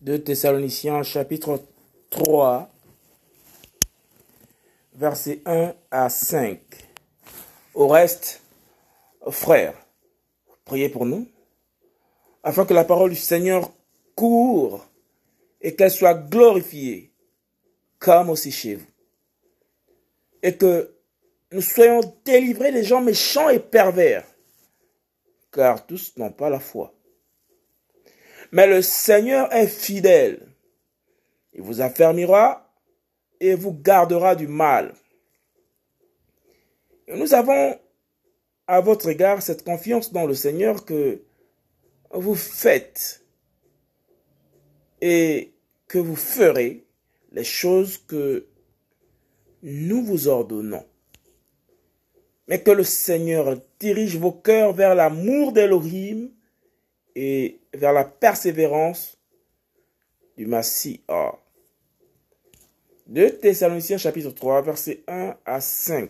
de Thessaloniciens chapitre 3, versets 1 à 5. Au reste, frères, priez pour nous, afin que la parole du Seigneur court et qu'elle soit glorifiée, comme aussi chez vous. Et que nous soyons délivrés des gens méchants et pervers, car tous n'ont pas la foi. Mais le Seigneur est fidèle. Il vous affermira et vous gardera du mal. Nous avons à votre égard cette confiance dans le Seigneur que vous faites et que vous ferez les choses que nous vous ordonnons. Mais que le Seigneur dirige vos cœurs vers l'amour d'Elohim et vers la persévérance du Massie. 2 Thessaloniciens chapitre 3, versets 1 à 5.